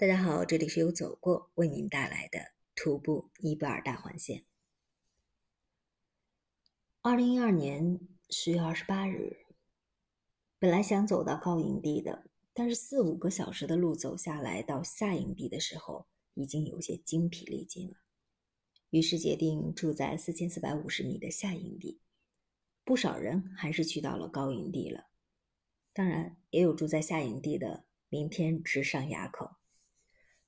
大家好，这里是由走过为您带来的徒步尼泊尔大环线。二零一二年十月二十八日，本来想走到高营地的，但是四五个小时的路走下来，到下营地的时候已经有些精疲力尽了，于是决定住在四千四百五十米的下营地。不少人还是去到了高营地了，当然也有住在下营地的，明天直上垭口。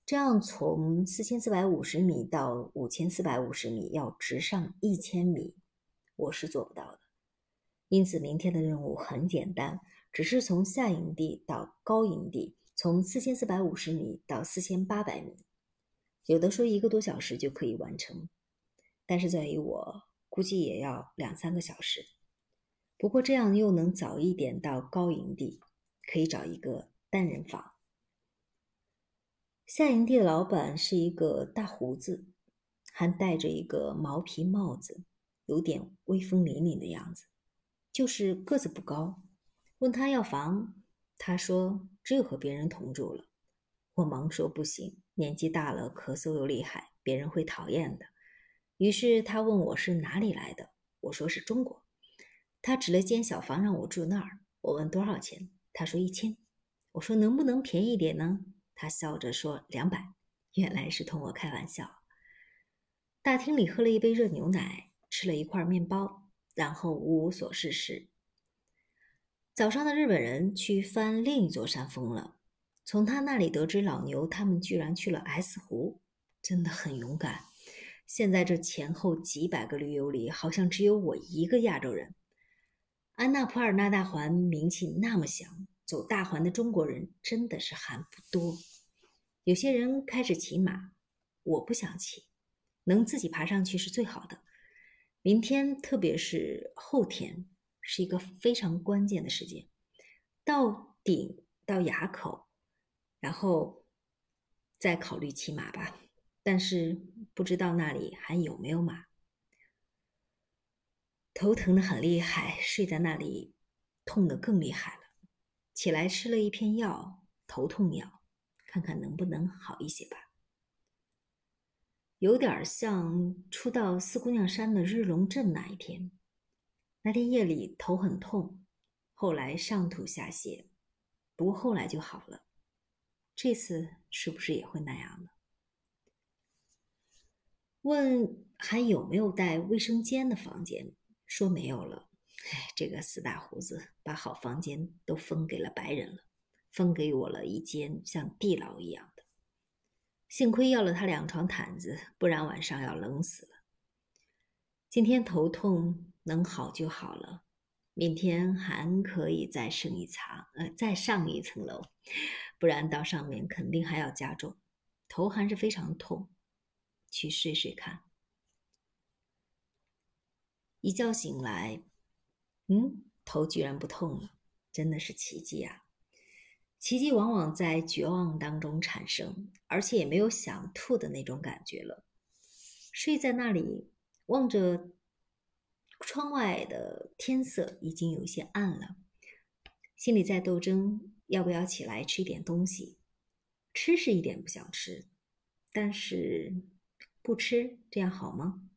这样从四千四百五十米到五千四百五十米要直上一千米，我是做不到的。因此，明天的任务很简单，只是从下营地到高营地，从四千四百五十米到四千八百米，有的说一个多小时就可以完成，但是在于我估计也要两三个小时。不过这样又能早一点到高营地，可以找一个单人房。下营地的老板是一个大胡子，还戴着一个毛皮帽子，有点威风凛凛的样子，就是个子不高。问他要房，他说只有和别人同住了。我忙说不行，年纪大了，咳嗽又厉害，别人会讨厌的。于是他问我是哪里来的，我说是中国。他指了间小房让我住那儿。我问多少钱，他说一千。我说能不能便宜点呢？他笑着说：“两百。”原来是同我开玩笑。大厅里喝了一杯热牛奶，吃了一块面包，然后无所事事。早上的日本人去翻另一座山峰了。从他那里得知，老牛他们居然去了 S 湖，真的很勇敢。现在这前后几百个驴友里，好像只有我一个亚洲人。安娜普尔纳大环名气那么响。走大环的中国人真的是还不多，有些人开始骑马，我不想骑，能自己爬上去是最好的。明天，特别是后天，是一个非常关键的时间，到顶到垭口，然后再考虑骑马吧。但是不知道那里还有没有马，头疼的很厉害，睡在那里痛的更厉害了。起来吃了一片药，头痛药，看看能不能好一些吧。有点像初到四姑娘山的日龙镇那一天，那天夜里头很痛，后来上吐下泻，不过后来就好了。这次是不是也会那样呢？问还有没有带卫生间的房间，说没有了。哎，这个死大胡子把好房间都分给了白人了，分给我了一间像地牢一样的。幸亏要了他两床毯子，不然晚上要冷死了。今天头痛能好就好了，明天还可以再升一层，呃，再上一层楼，不然到上面肯定还要加重。头还是非常痛，去睡睡看。一觉醒来。嗯，头居然不痛了，真的是奇迹啊！奇迹往往在绝望当中产生，而且也没有想吐的那种感觉了。睡在那里，望着窗外的天色，已经有些暗了，心里在斗争，要不要起来吃一点东西？吃是一点不想吃，但是不吃这样好吗？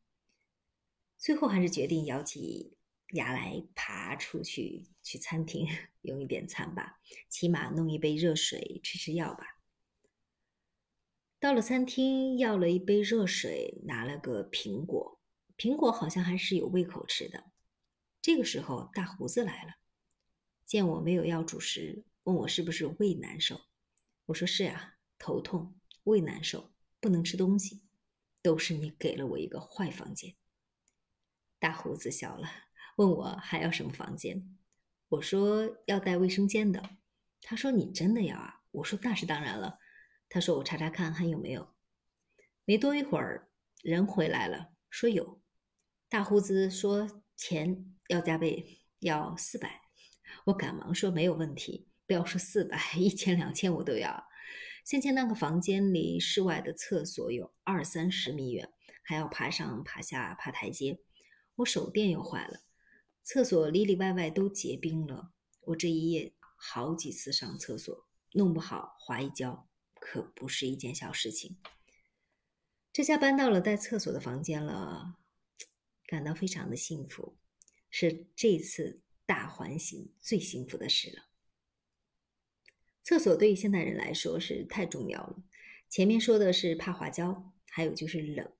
最后还是决定咬起。牙来爬出去，去餐厅 用一点餐吧，起码弄一杯热水，吃吃药吧。到了餐厅，要了一杯热水，拿了个苹果，苹果好像还是有胃口吃的。这个时候，大胡子来了，见我没有要主食，问我是不是胃难受。我说是啊，头痛，胃难受，不能吃东西，都是你给了我一个坏房间。大胡子笑了。问我还要什么房间？我说要带卫生间的。他说你真的要啊？我说那是当然了。他说我查查看还有没有。没多一会儿，人回来了，说有。大胡子说钱要加倍，要四百。我赶忙说没有问题，不要说四百，一千两千我都要。先前那个房间离室外的厕所有二三十米远，还要爬上爬下爬台阶，我手电又坏了。厕所里里外外都结冰了，我这一夜好几次上厕所，弄不好滑一跤，可不是一件小事情。这下搬到了带厕所的房间了，感到非常的幸福，是这次大环形最幸福的事了。厕所对于现代人来说是太重要了。前面说的是怕滑跤，还有就是冷。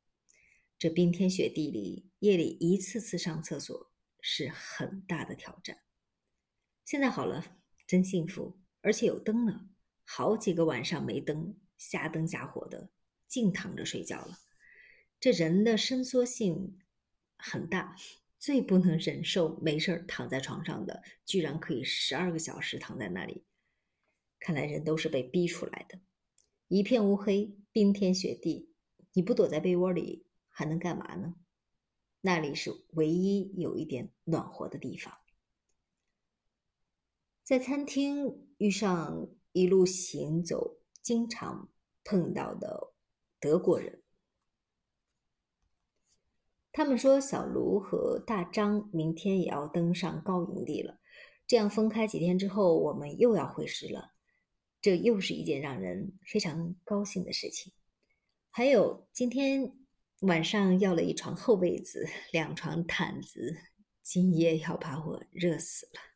这冰天雪地里，夜里一次次上厕所是很大的挑战。现在好了，真幸福，而且有灯了。好几个晚上没灯，瞎灯瞎火的，净躺着睡觉了。这人的伸缩性很大，最不能忍受没事躺在床上的，居然可以十二个小时躺在那里。看来人都是被逼出来的。一片乌黑，冰天雪地，你不躲在被窝里？还能干嘛呢？那里是唯一有一点暖和的地方。在餐厅遇上一路行走经常碰到的德国人，他们说小卢和大张明天也要登上高营地了。这样分开几天之后，我们又要会师了，这又是一件让人非常高兴的事情。还有今天。晚上要了一床厚被子，两床毯子，今夜要把我热死了。